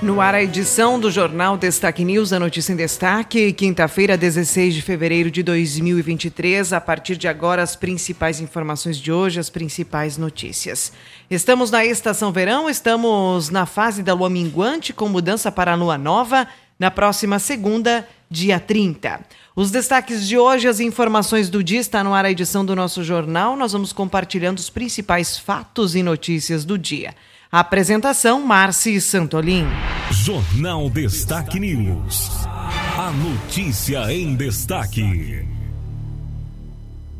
No ar, a edição do Jornal Destaque News, a notícia em destaque, quinta-feira, 16 de fevereiro de 2023. A partir de agora, as principais informações de hoje, as principais notícias. Estamos na estação verão, estamos na fase da lua minguante, com mudança para a lua nova, na próxima segunda, dia 30. Os destaques de hoje, as informações do dia, está no ar a edição do nosso jornal. Nós vamos compartilhando os principais fatos e notícias do dia. Apresentação, Marci Santolin. Jornal Destaque News. A notícia em destaque.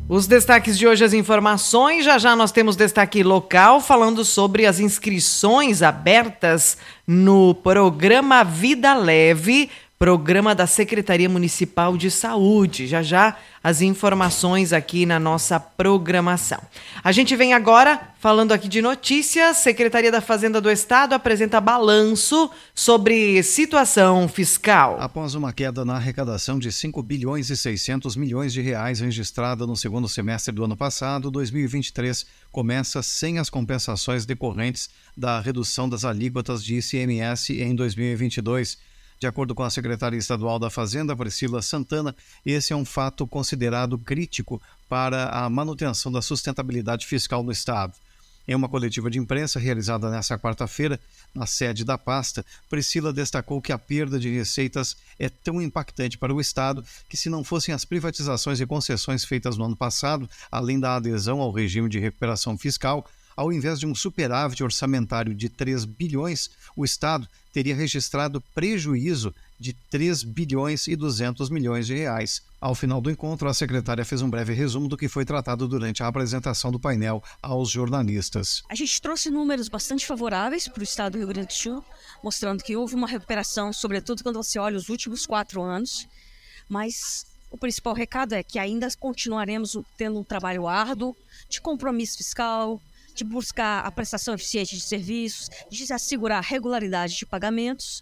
Os destaques de hoje, as informações. Já já nós temos destaque local falando sobre as inscrições abertas no programa Vida Leve programa da Secretaria Municipal de Saúde. Já já as informações aqui na nossa programação. A gente vem agora falando aqui de notícias. Secretaria da Fazenda do Estado apresenta balanço sobre situação fiscal. Após uma queda na arrecadação de 5 bilhões e 600 milhões de reais registrada no segundo semestre do ano passado, 2023 começa sem as compensações decorrentes da redução das alíquotas de ICMS em 2022. De acordo com a secretária estadual da Fazenda, Priscila Santana, esse é um fato considerado crítico para a manutenção da sustentabilidade fiscal no Estado. Em uma coletiva de imprensa realizada nesta quarta-feira, na sede da pasta, Priscila destacou que a perda de receitas é tão impactante para o Estado que, se não fossem as privatizações e concessões feitas no ano passado, além da adesão ao regime de recuperação fiscal, ao invés de um superávit orçamentário de 3 bilhões, o Estado teria registrado prejuízo de 3 bilhões e 200 milhões de reais. Ao final do encontro, a secretária fez um breve resumo do que foi tratado durante a apresentação do painel aos jornalistas. A gente trouxe números bastante favoráveis para o estado do Rio Grande do Sul, mostrando que houve uma recuperação, sobretudo quando você olha os últimos quatro anos, mas o principal recado é que ainda continuaremos tendo um trabalho árduo de compromisso fiscal, de buscar a prestação eficiente de serviços, de assegurar regularidade de pagamentos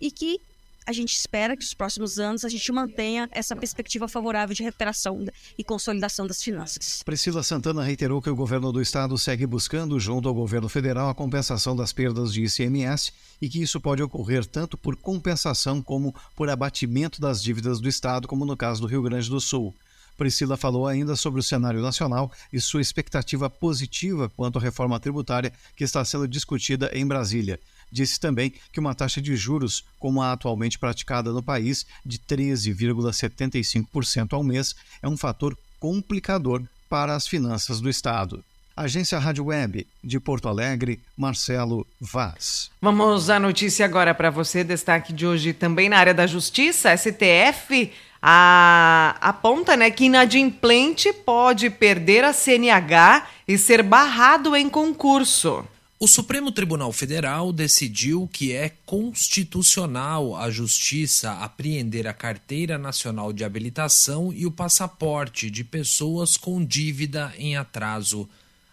e que a gente espera que nos próximos anos a gente mantenha essa perspectiva favorável de recuperação e consolidação das finanças. Priscila Santana reiterou que o governo do estado segue buscando, junto ao governo federal, a compensação das perdas de ICMS e que isso pode ocorrer tanto por compensação como por abatimento das dívidas do estado, como no caso do Rio Grande do Sul. Priscila falou ainda sobre o cenário nacional e sua expectativa positiva quanto à reforma tributária que está sendo discutida em Brasília. Disse também que uma taxa de juros, como a atualmente praticada no país, de 13,75% ao mês, é um fator complicador para as finanças do Estado. Agência Rádio Web de Porto Alegre, Marcelo Vaz. Vamos à notícia agora para você. Destaque de hoje também na área da Justiça. STF a, aponta né, que inadimplente pode perder a CNH e ser barrado em concurso. O Supremo Tribunal Federal decidiu que é constitucional a Justiça apreender a Carteira Nacional de Habilitação e o passaporte de pessoas com dívida em atraso.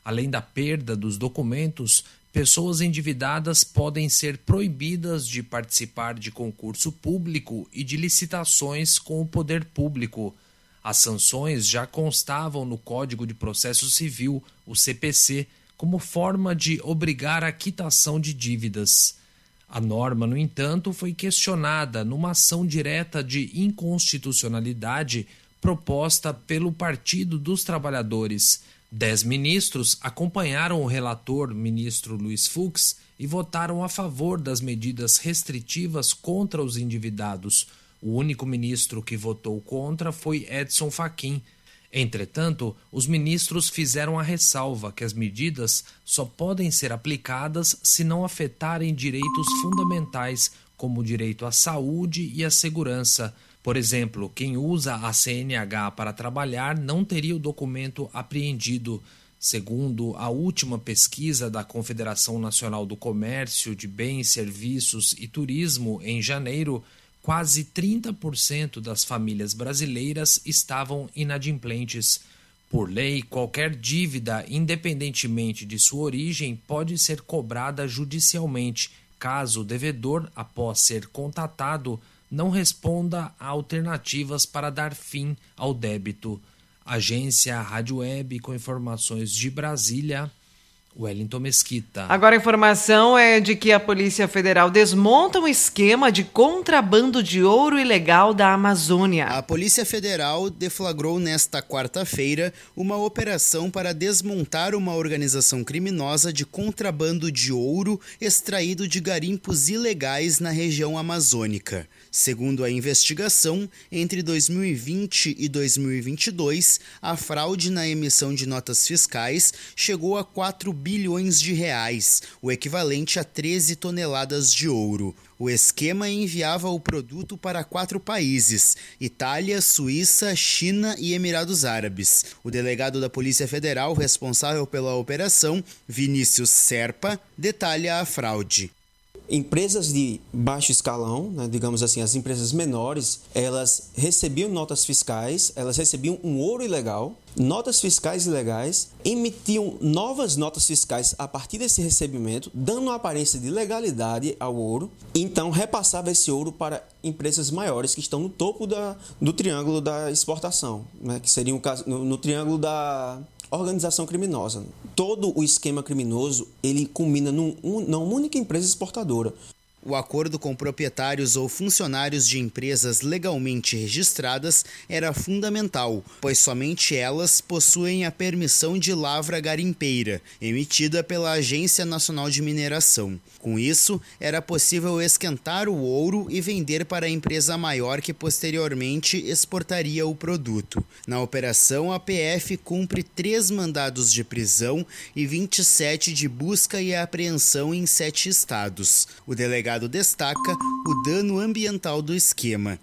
Além da perda dos documentos, pessoas endividadas podem ser proibidas de participar de concurso público e de licitações com o poder público. As sanções já constavam no Código de Processo Civil, o CPC, como forma de obrigar a quitação de dívidas. A norma, no entanto, foi questionada numa ação direta de inconstitucionalidade proposta pelo Partido dos Trabalhadores Dez ministros acompanharam o relator, ministro Luiz Fux, e votaram a favor das medidas restritivas contra os endividados. O único ministro que votou contra foi Edson Fachin. Entretanto, os ministros fizeram a ressalva que as medidas só podem ser aplicadas se não afetarem direitos fundamentais, como o direito à saúde e à segurança. Por exemplo, quem usa a CNH para trabalhar não teria o documento apreendido. Segundo a última pesquisa da Confederação Nacional do Comércio de Bens, Serviços e Turismo, em janeiro, quase 30% das famílias brasileiras estavam inadimplentes. Por lei, qualquer dívida, independentemente de sua origem, pode ser cobrada judicialmente, caso o devedor, após ser contatado, não responda a alternativas para dar fim ao débito. Agência Rádio Web com informações de Brasília. Wellington Mesquita. Agora a informação é de que a Polícia Federal desmonta um esquema de contrabando de ouro ilegal da Amazônia. A Polícia Federal deflagrou nesta quarta-feira uma operação para desmontar uma organização criminosa de contrabando de ouro extraído de garimpos ilegais na região amazônica. Segundo a investigação, entre 2020 e 2022, a fraude na emissão de notas fiscais chegou a 4 bilhões de reais, o equivalente a 13 toneladas de ouro. O esquema enviava o produto para quatro países: Itália, Suíça, China e Emirados Árabes. O delegado da Polícia Federal responsável pela operação, Vinícius Serpa, detalha a fraude empresas de baixo escalão, né, digamos assim, as empresas menores, elas recebiam notas fiscais, elas recebiam um ouro ilegal, notas fiscais ilegais, emitiam novas notas fiscais a partir desse recebimento, dando uma aparência de legalidade ao ouro, então repassava esse ouro para empresas maiores que estão no topo da, do triângulo da exportação, né, que seria caso, no, no triângulo da organização criminosa. Todo o esquema criminoso ele culmina num, um, numa única empresa exportadora. O acordo com proprietários ou funcionários de empresas legalmente registradas era fundamental, pois somente elas possuem a permissão de lavra garimpeira, emitida pela Agência Nacional de Mineração. Com isso, era possível esquentar o ouro e vender para a empresa maior que posteriormente exportaria o produto. Na operação, a PF cumpre três mandados de prisão e 27 de busca e apreensão em sete estados. O delegado destaca o dano ambiental do esquema.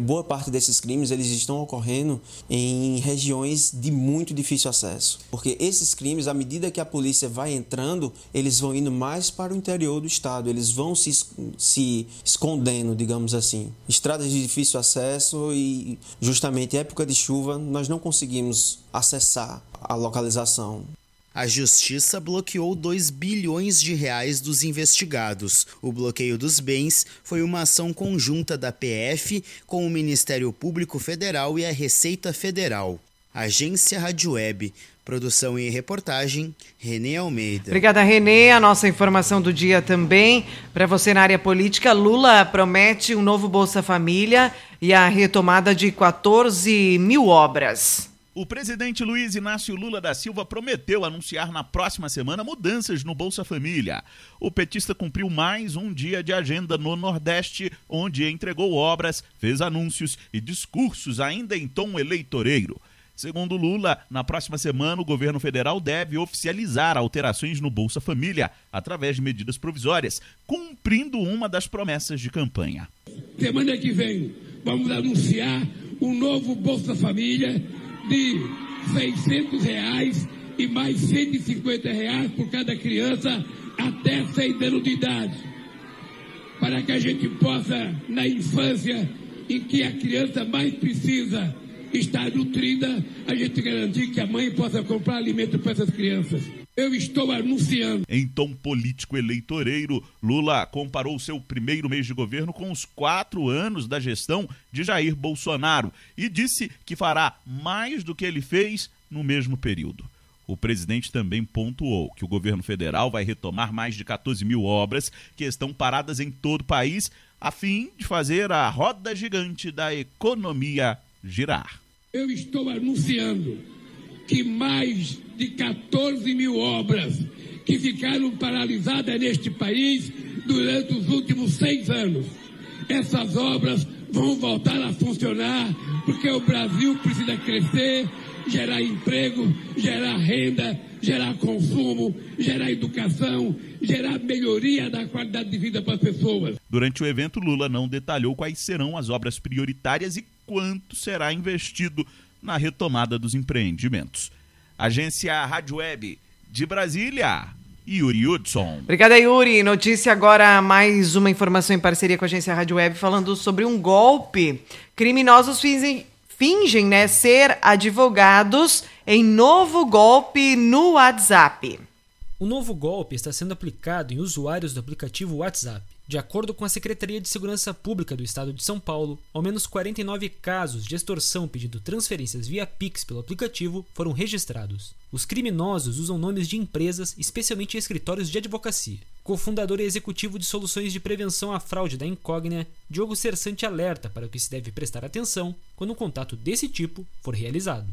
Boa parte desses crimes eles estão ocorrendo em regiões de muito difícil acesso, porque esses crimes, à medida que a polícia vai entrando, eles vão indo mais para o interior do estado, eles vão se, se escondendo, digamos assim. Estradas de difícil acesso e justamente época de chuva nós não conseguimos acessar a localização. A justiça bloqueou 2 bilhões de reais dos investigados. O bloqueio dos bens foi uma ação conjunta da PF com o Ministério Público Federal e a Receita Federal. Agência Rádio Web. Produção e reportagem, Renê Almeida. Obrigada, Renê. A nossa informação do dia também. Para você na área política, Lula promete um novo Bolsa Família e a retomada de 14 mil obras. O presidente Luiz Inácio Lula da Silva prometeu anunciar na próxima semana mudanças no Bolsa Família. O petista cumpriu mais um dia de agenda no Nordeste, onde entregou obras, fez anúncios e discursos ainda em tom eleitoreiro. Segundo Lula, na próxima semana o governo federal deve oficializar alterações no Bolsa Família através de medidas provisórias, cumprindo uma das promessas de campanha. Semana que vem vamos anunciar um novo Bolsa Família de 600 reais e mais 150 reais por cada criança até 6 anos de idade. Para que a gente possa, na infância, em que a criança mais precisa estar nutrida, a gente garantir que a mãe possa comprar alimento para essas crianças. Eu estou anunciando. Em tom político eleitoreiro, Lula comparou seu primeiro mês de governo com os quatro anos da gestão de Jair Bolsonaro e disse que fará mais do que ele fez no mesmo período. O presidente também pontuou que o governo federal vai retomar mais de 14 mil obras que estão paradas em todo o país, a fim de fazer a roda gigante da economia girar. Eu estou anunciando que mais de 14 mil obras que ficaram paralisadas neste país durante os últimos seis anos. Essas obras vão voltar a funcionar porque o Brasil precisa crescer, gerar emprego, gerar renda, gerar consumo, gerar educação, gerar melhoria da qualidade de vida para as pessoas. Durante o evento, Lula não detalhou quais serão as obras prioritárias e quanto será investido na retomada dos empreendimentos. Agência Rádio Web de Brasília, Yuri Hudson. Obrigada, Yuri. Notícia agora, mais uma informação em parceria com a Agência Rádio Web falando sobre um golpe. Criminosos fingem, fingem né, ser advogados em novo golpe no WhatsApp. O novo golpe está sendo aplicado em usuários do aplicativo WhatsApp. De acordo com a Secretaria de Segurança Pública do Estado de São Paulo, ao menos 49 casos de extorsão pedindo transferências via Pix pelo aplicativo foram registrados. Os criminosos usam nomes de empresas, especialmente escritórios de advocacia. Cofundador e executivo de soluções de prevenção à fraude da Incógnita, Diogo Cersante alerta para o que se deve prestar atenção quando um contato desse tipo for realizado.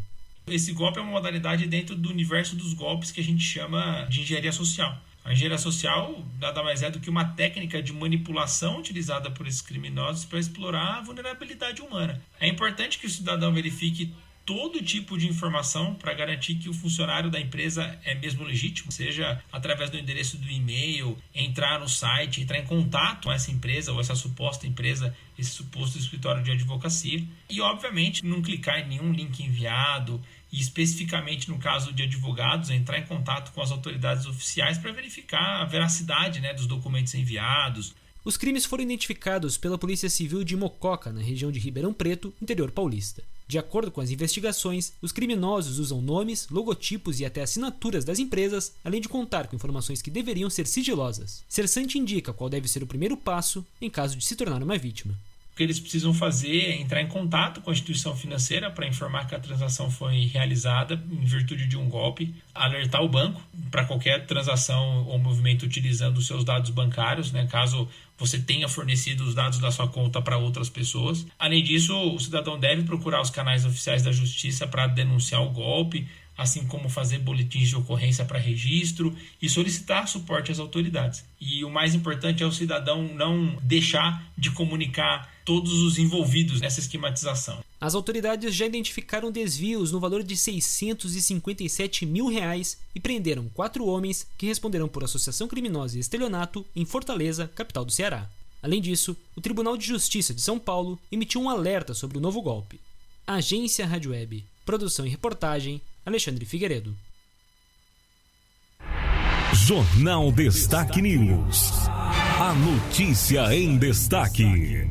Esse golpe é uma modalidade dentro do universo dos golpes que a gente chama de engenharia social a engenharia social nada mais é do que uma técnica de manipulação utilizada por esses criminosos para explorar a vulnerabilidade humana. É importante que o cidadão verifique todo tipo de informação para garantir que o funcionário da empresa é mesmo legítimo, seja através do endereço do e-mail, entrar no site, entrar em contato com essa empresa ou essa suposta empresa, esse suposto escritório de advocacia. E, obviamente, não clicar em nenhum link enviado, e especificamente no caso de advogados, entrar em contato com as autoridades oficiais para verificar a veracidade né, dos documentos enviados. Os crimes foram identificados pela Polícia Civil de Mococa, na região de Ribeirão Preto, interior paulista. De acordo com as investigações, os criminosos usam nomes, logotipos e até assinaturas das empresas, além de contar com informações que deveriam ser sigilosas. Cersante indica qual deve ser o primeiro passo em caso de se tornar uma vítima. O que eles precisam fazer é entrar em contato com a instituição financeira para informar que a transação foi realizada em virtude de um golpe, alertar o banco para qualquer transação ou movimento utilizando os seus dados bancários, né, caso você tenha fornecido os dados da sua conta para outras pessoas. Além disso, o cidadão deve procurar os canais oficiais da justiça para denunciar o golpe, assim como fazer boletins de ocorrência para registro e solicitar suporte às autoridades. E o mais importante é o cidadão não deixar de comunicar todos os envolvidos nessa esquematização. As autoridades já identificaram desvios no valor de 657 mil reais e prenderam quatro homens que responderam por associação criminosa e estelionato em Fortaleza, capital do Ceará. Além disso, o Tribunal de Justiça de São Paulo emitiu um alerta sobre o novo golpe. Agência Rádio Web, produção e reportagem, Alexandre Figueiredo. Jornal Destaque News. A notícia em destaque.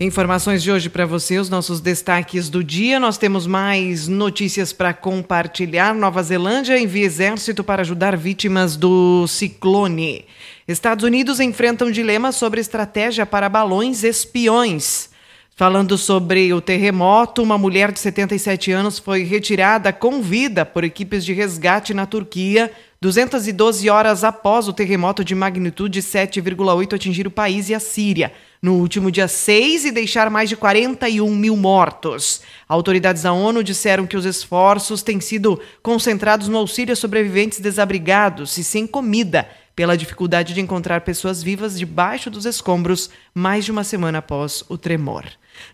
Informações de hoje para você, os nossos destaques do dia. Nós temos mais notícias para compartilhar. Nova Zelândia envia exército para ajudar vítimas do ciclone. Estados Unidos enfrentam dilema sobre estratégia para balões espiões. Falando sobre o terremoto, uma mulher de 77 anos foi retirada com vida por equipes de resgate na Turquia 212 horas após o terremoto de magnitude 7,8 atingir o país e a Síria, no último dia 6 e deixar mais de 41 mil mortos. Autoridades da ONU disseram que os esforços têm sido concentrados no auxílio a sobreviventes desabrigados e sem comida, pela dificuldade de encontrar pessoas vivas debaixo dos escombros mais de uma semana após o tremor.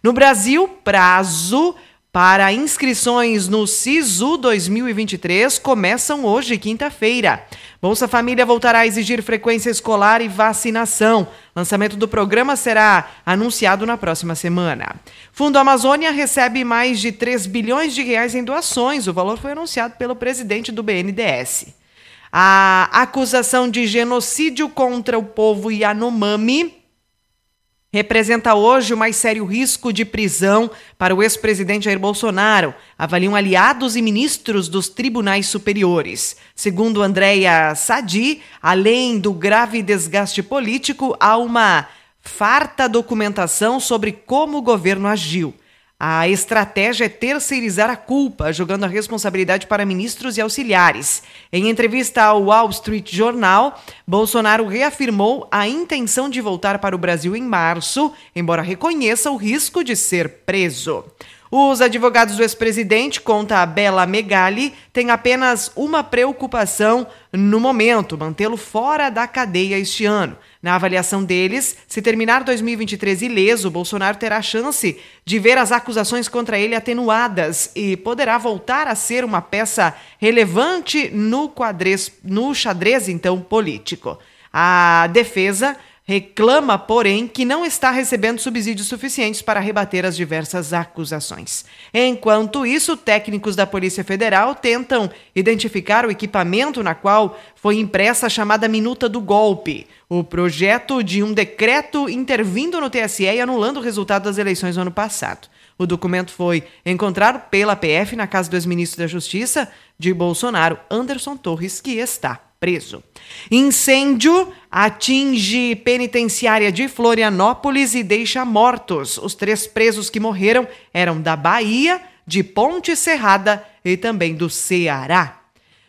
No Brasil, prazo para inscrições no SISU 2023 começam hoje, quinta-feira. Bolsa Família voltará a exigir frequência escolar e vacinação. Lançamento do programa será anunciado na próxima semana. Fundo Amazônia recebe mais de 3 bilhões de reais em doações. O valor foi anunciado pelo presidente do BNDES. A acusação de genocídio contra o povo Yanomami representa hoje o mais sério risco de prisão para o ex-presidente Jair Bolsonaro, avaliam aliados e ministros dos tribunais superiores. Segundo Andréia Sadi, além do grave desgaste político, há uma farta documentação sobre como o governo agiu. A estratégia é terceirizar a culpa, jogando a responsabilidade para ministros e auxiliares. Em entrevista ao Wall Street Journal, Bolsonaro reafirmou a intenção de voltar para o Brasil em março, embora reconheça o risco de ser preso. Os advogados do ex-presidente, conta a Bela Megali, têm apenas uma preocupação no momento: mantê-lo fora da cadeia este ano. Na avaliação deles, se terminar 2023 ileso, Bolsonaro terá chance de ver as acusações contra ele atenuadas e poderá voltar a ser uma peça relevante no, quadrez, no xadrez então político. A defesa reclama, porém, que não está recebendo subsídios suficientes para rebater as diversas acusações. Enquanto isso, técnicos da Polícia Federal tentam identificar o equipamento na qual foi impressa a chamada minuta do golpe, o projeto de um decreto intervindo no TSE e anulando o resultado das eleições no ano passado. O documento foi encontrado pela PF na casa do ex-ministro da Justiça de Bolsonaro, Anderson Torres, que está preso. Incêndio atinge penitenciária de Florianópolis e deixa mortos. Os três presos que morreram eram da Bahia, de Ponte Serrada e também do Ceará.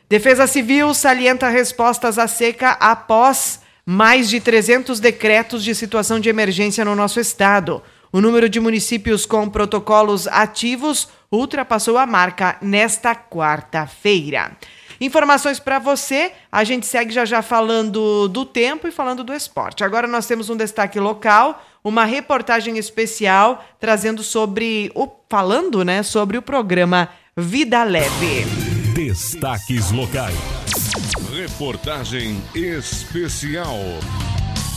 Defesa Civil salienta respostas à seca após mais de 300 decretos de situação de emergência no nosso estado. O número de municípios com protocolos ativos ultrapassou a marca nesta quarta-feira. Informações para você. A gente segue já já falando do tempo e falando do esporte. Agora nós temos um destaque local, uma reportagem especial trazendo sobre o falando, né, sobre o programa Vida Leve. Destaques locais. Reportagem especial.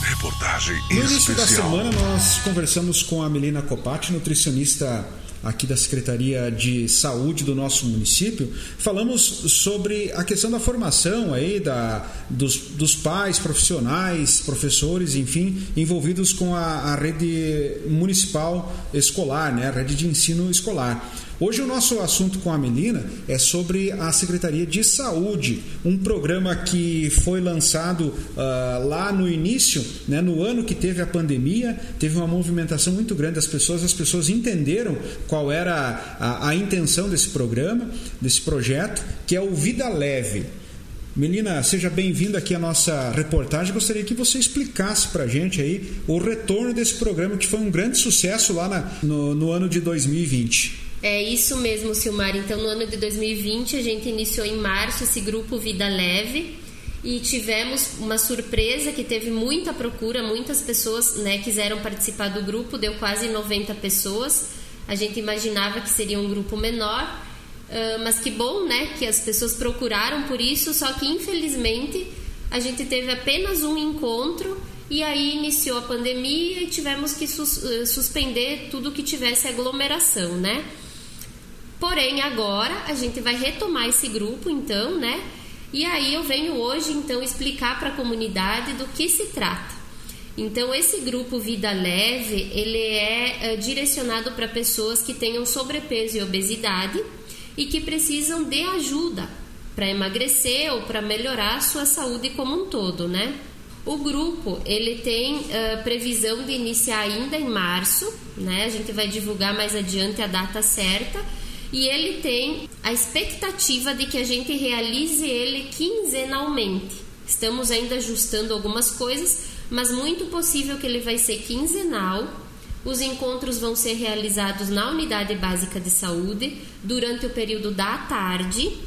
Reportagem especial. No início da semana nós conversamos com a Melina Copati, nutricionista aqui da Secretaria de Saúde do nosso município, falamos sobre a questão da formação aí da, dos, dos pais, profissionais, professores, enfim, envolvidos com a, a rede municipal escolar, né, a rede de ensino escolar. Hoje o nosso assunto com a Melina é sobre a Secretaria de Saúde, um programa que foi lançado uh, lá no início, né, no ano que teve a pandemia, teve uma movimentação muito grande das pessoas, as pessoas entenderam qual era a, a intenção desse programa, desse projeto, que é o Vida Leve. Melina, seja bem-vinda aqui à nossa reportagem. Gostaria que você explicasse para a gente aí o retorno desse programa que foi um grande sucesso lá na, no, no ano de 2020. É isso mesmo, Silmar. Então, no ano de 2020, a gente iniciou em março esse grupo Vida Leve e tivemos uma surpresa que teve muita procura, muitas pessoas né, quiseram participar do grupo, deu quase 90 pessoas. A gente imaginava que seria um grupo menor, mas que bom, né, que as pessoas procuraram por isso, só que infelizmente a gente teve apenas um encontro e aí iniciou a pandemia e tivemos que sus suspender tudo que tivesse aglomeração, né? Porém, agora a gente vai retomar esse grupo, então, né? E aí eu venho hoje, então, explicar para a comunidade do que se trata. Então, esse grupo Vida Leve, ele é, é direcionado para pessoas que tenham sobrepeso e obesidade e que precisam de ajuda para emagrecer ou para melhorar a sua saúde como um todo, né? O grupo ele tem uh, previsão de iniciar ainda em março, né? A gente vai divulgar mais adiante a data certa e ele tem a expectativa de que a gente realize ele quinzenalmente. Estamos ainda ajustando algumas coisas, mas muito possível que ele vai ser quinzenal. Os encontros vão ser realizados na unidade básica de saúde durante o período da tarde.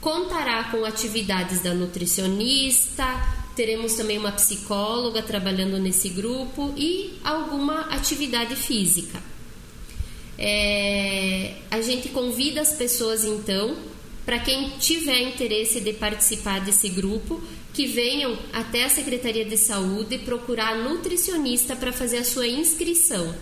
Contará com atividades da nutricionista, teremos também uma psicóloga trabalhando nesse grupo e alguma atividade física. É, a gente convida as pessoas então, para quem tiver interesse de participar desse grupo, que venham até a Secretaria de Saúde procurar nutricionista para fazer a sua inscrição.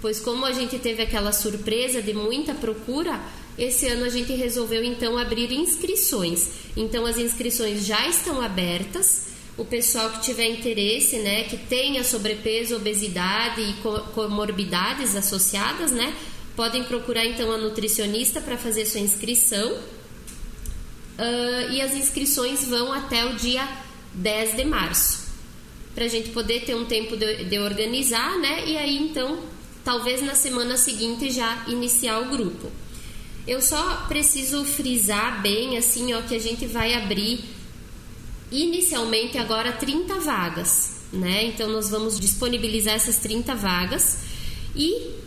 Pois como a gente teve aquela surpresa de muita procura, esse ano a gente resolveu então abrir inscrições. Então as inscrições já estão abertas. O pessoal que tiver interesse, né, que tenha sobrepeso, obesidade e comorbidades associadas, né, podem procurar então a nutricionista para fazer sua inscrição. Uh, e as inscrições vão até o dia 10 de março. Para a gente poder ter um tempo de, de organizar, né? E aí então, talvez na semana seguinte já iniciar o grupo. Eu só preciso frisar bem assim, ó, que a gente vai abrir inicialmente agora 30 vagas, né? Então nós vamos disponibilizar essas 30 vagas e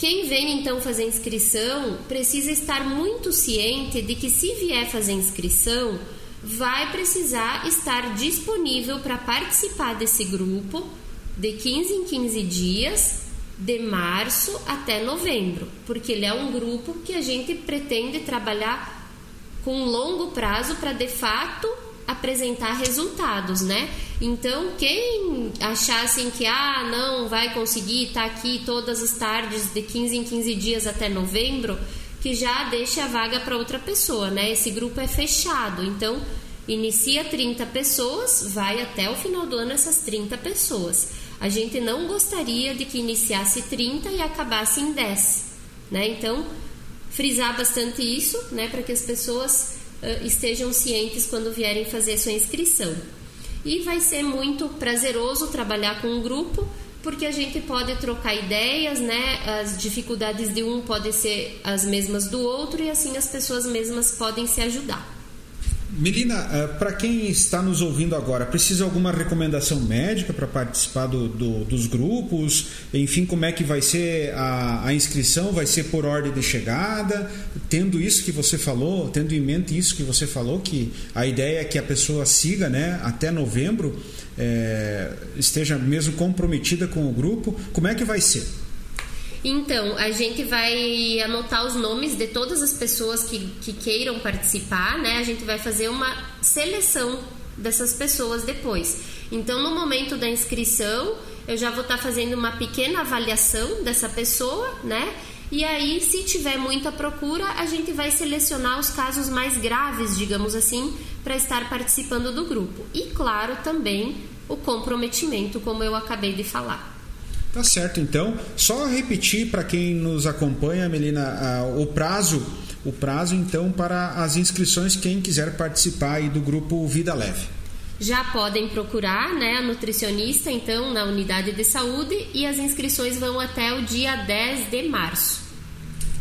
quem vem então fazer inscrição precisa estar muito ciente de que se vier fazer inscrição, vai precisar estar disponível para participar desse grupo de 15 em 15 dias, de março até novembro, porque ele é um grupo que a gente pretende trabalhar com longo prazo para de fato apresentar resultados, né? Então, quem achassem que ah, não vai conseguir estar tá aqui todas as tardes de 15 em 15 dias até novembro, que já deixe a vaga para outra pessoa, né? Esse grupo é fechado. Então, inicia 30 pessoas, vai até o final do ano essas 30 pessoas. A gente não gostaria de que iniciasse 30 e acabasse em 10, né? Então, frisar bastante isso, né, para que as pessoas estejam cientes quando vierem fazer sua inscrição. E vai ser muito prazeroso trabalhar com um grupo, porque a gente pode trocar ideias, né? As dificuldades de um podem ser as mesmas do outro e assim as pessoas mesmas podem se ajudar. Melina, eh, para quem está nos ouvindo agora, precisa alguma recomendação médica para participar do, do, dos grupos? Enfim, como é que vai ser a, a, inscrição? Vai ser por ordem de chegada? Tendo isso que você falou, tendo em mente isso que você falou, que a ideia é que a pessoa siga né, até novembro, é, esteja mesmo comprometida com o grupo, como é que vai ser? Então, a gente vai anotar os nomes de todas as pessoas que, que queiram participar, né? A gente vai fazer uma seleção dessas pessoas depois. Então, no momento da inscrição, eu já vou estar fazendo uma pequena avaliação dessa pessoa, né? E aí, se tiver muita procura, a gente vai selecionar os casos mais graves, digamos assim, para estar participando do grupo. E, claro, também o comprometimento, como eu acabei de falar. Tá certo, então. Só repetir para quem nos acompanha, Melina, o prazo, o prazo então para as inscrições quem quiser participar aí do grupo Vida Leve. Já podem procurar, né, a nutricionista então na unidade de saúde e as inscrições vão até o dia 10 de março.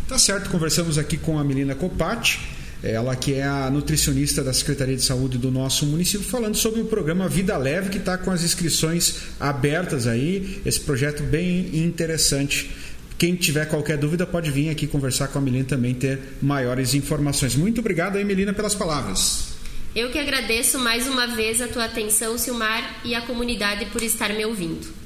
Tá certo, conversamos aqui com a Melina Copati ela que é a nutricionista da Secretaria de Saúde do nosso município, falando sobre o programa Vida Leve, que está com as inscrições abertas aí, esse projeto bem interessante. Quem tiver qualquer dúvida pode vir aqui conversar com a Melina também, ter maiores informações. Muito obrigado aí, Melina, pelas palavras. Eu que agradeço mais uma vez a tua atenção, Silmar, e a comunidade por estar me ouvindo.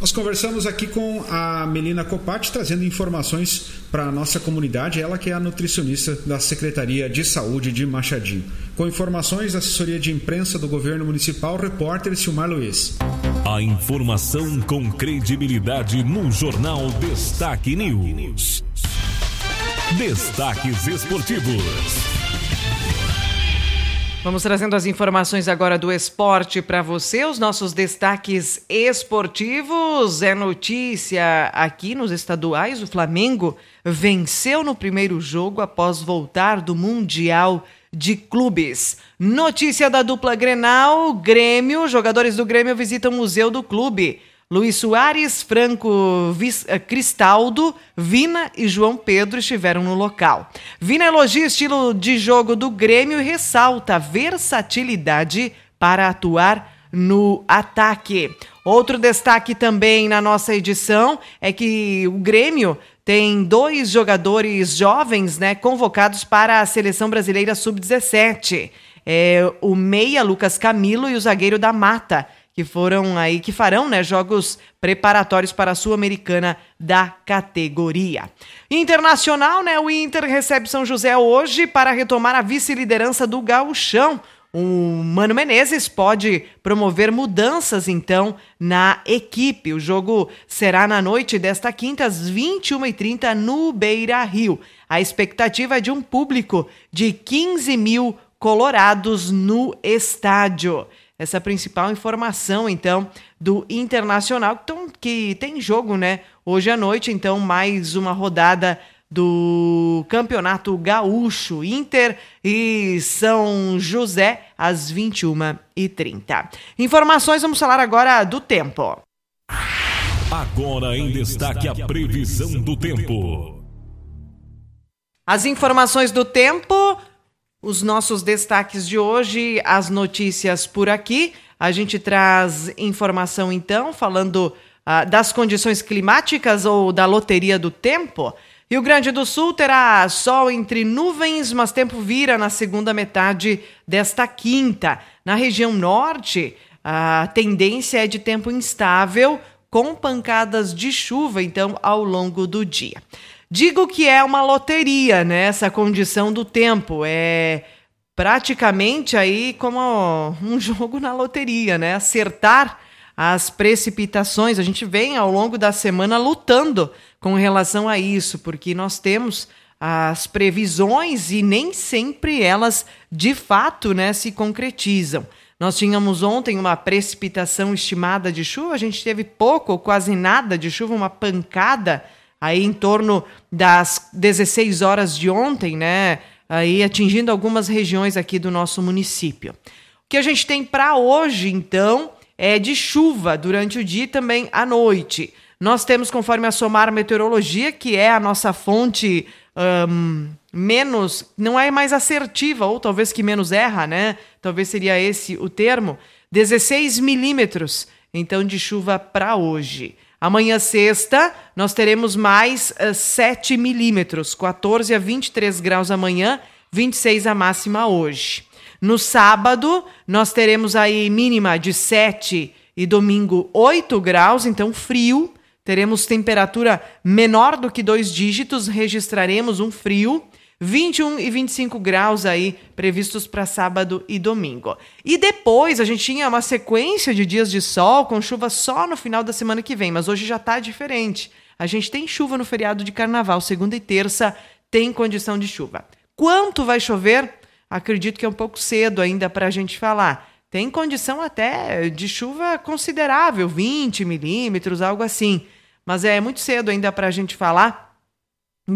Nós conversamos aqui com a Melina Copati, trazendo informações para a nossa comunidade, ela que é a nutricionista da Secretaria de Saúde de Machadinho. Com informações da assessoria de imprensa do governo municipal, repórter Silmar Luiz. A informação com credibilidade no Jornal Destaque News. Destaques esportivos. Vamos trazendo as informações agora do esporte para você. Os nossos destaques esportivos. É notícia aqui nos estaduais: o Flamengo venceu no primeiro jogo após voltar do Mundial de Clubes. Notícia da dupla Grenal: Grêmio. Jogadores do Grêmio visitam o Museu do Clube. Luiz Soares, Franco eh, Cristaldo, Vina e João Pedro estiveram no local. Vina elogia o estilo de jogo do Grêmio e ressalta a versatilidade para atuar no ataque. Outro destaque também na nossa edição é que o Grêmio tem dois jogadores jovens né, convocados para a seleção brasileira sub-17. É, o meia Lucas Camilo e o zagueiro da Mata que foram aí, que farão né, jogos preparatórios para a Sul-Americana da categoria. Internacional, né? O Inter recebe São José hoje para retomar a vice-liderança do Gauchão. O Mano Menezes pode promover mudanças, então, na equipe. O jogo será na noite desta quinta, às 21h30, no Beira Rio. A expectativa é de um público de 15 mil colorados no estádio essa principal informação, então, do Internacional, então, que tem jogo, né? Hoje à noite, então, mais uma rodada do Campeonato Gaúcho, Inter e São José, às 21h30. Informações, vamos falar agora do tempo. Agora em destaque a previsão do tempo. As informações do tempo os nossos destaques de hoje, as notícias por aqui. A gente traz informação, então, falando ah, das condições climáticas ou da loteria do tempo. Rio Grande do Sul terá sol entre nuvens, mas tempo vira na segunda metade desta quinta. Na região norte, a tendência é de tempo instável, com pancadas de chuva, então, ao longo do dia. Digo que é uma loteria, né? Essa condição do tempo. É praticamente aí como um jogo na loteria, né? Acertar as precipitações. A gente vem ao longo da semana lutando com relação a isso, porque nós temos as previsões e nem sempre elas de fato né, se concretizam. Nós tínhamos ontem uma precipitação estimada de chuva, a gente teve pouco ou quase nada de chuva, uma pancada aí em torno das 16 horas de ontem, né? Aí atingindo algumas regiões aqui do nosso município. O que a gente tem para hoje, então, é de chuva durante o dia e também à noite. Nós temos, conforme a Somar Meteorologia, que é a nossa fonte um, menos, não é mais assertiva, ou talvez que menos erra, né? Talvez seria esse o termo. 16 milímetros, então, de chuva para hoje. Amanhã, sexta, nós teremos mais uh, 7 milímetros, 14 a 23 graus amanhã, 26 a máxima hoje. No sábado, nós teremos aí mínima de 7 e domingo 8 graus, então frio. Teremos temperatura menor do que dois dígitos, registraremos um frio. 21 e 25 graus aí previstos para sábado e domingo. E depois a gente tinha uma sequência de dias de sol com chuva só no final da semana que vem, mas hoje já está diferente. A gente tem chuva no feriado de carnaval, segunda e terça tem condição de chuva. Quanto vai chover? Acredito que é um pouco cedo ainda para a gente falar. Tem condição até de chuva considerável, 20 milímetros, algo assim. Mas é muito cedo ainda para a gente falar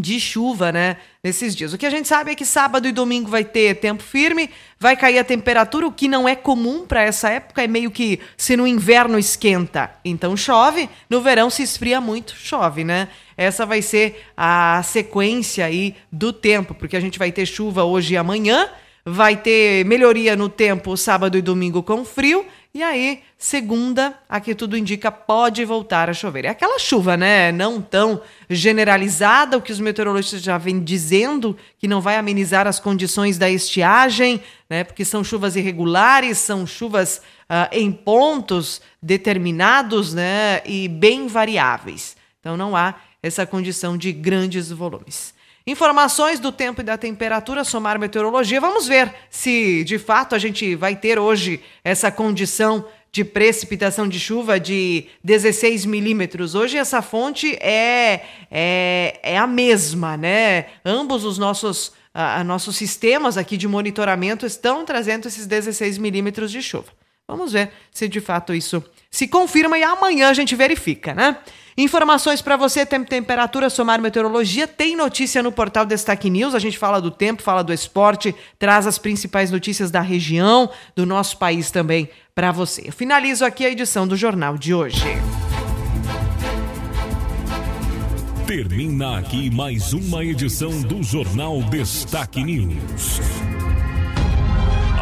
de chuva, né, nesses dias. O que a gente sabe é que sábado e domingo vai ter tempo firme, vai cair a temperatura, o que não é comum para essa época, é meio que se no inverno esquenta, então chove, no verão se esfria muito, chove, né? Essa vai ser a sequência aí do tempo, porque a gente vai ter chuva hoje e amanhã, vai ter melhoria no tempo sábado e domingo com frio, e aí, segunda, aqui tudo indica, pode voltar a chover. É aquela chuva, né? Não tão generalizada, o que os meteorologistas já vêm dizendo, que não vai amenizar as condições da estiagem, né? Porque são chuvas irregulares, são chuvas uh, em pontos determinados, né? E bem variáveis. Então não há essa condição de grandes volumes. Informações do tempo e da temperatura, somar meteorologia. Vamos ver se de fato a gente vai ter hoje essa condição de precipitação de chuva de 16 milímetros. Hoje essa fonte é, é, é a mesma, né? Ambos os nossos, a, nossos sistemas aqui de monitoramento estão trazendo esses 16 milímetros de chuva. Vamos ver se de fato isso se confirma e amanhã a gente verifica, né? Informações para você, tempo, temperatura, somar meteorologia. Tem notícia no portal Destaque News. A gente fala do tempo, fala do esporte, traz as principais notícias da região, do nosso país também para você. Eu finalizo aqui a edição do Jornal de hoje. Termina aqui mais uma edição do Jornal Destaque News.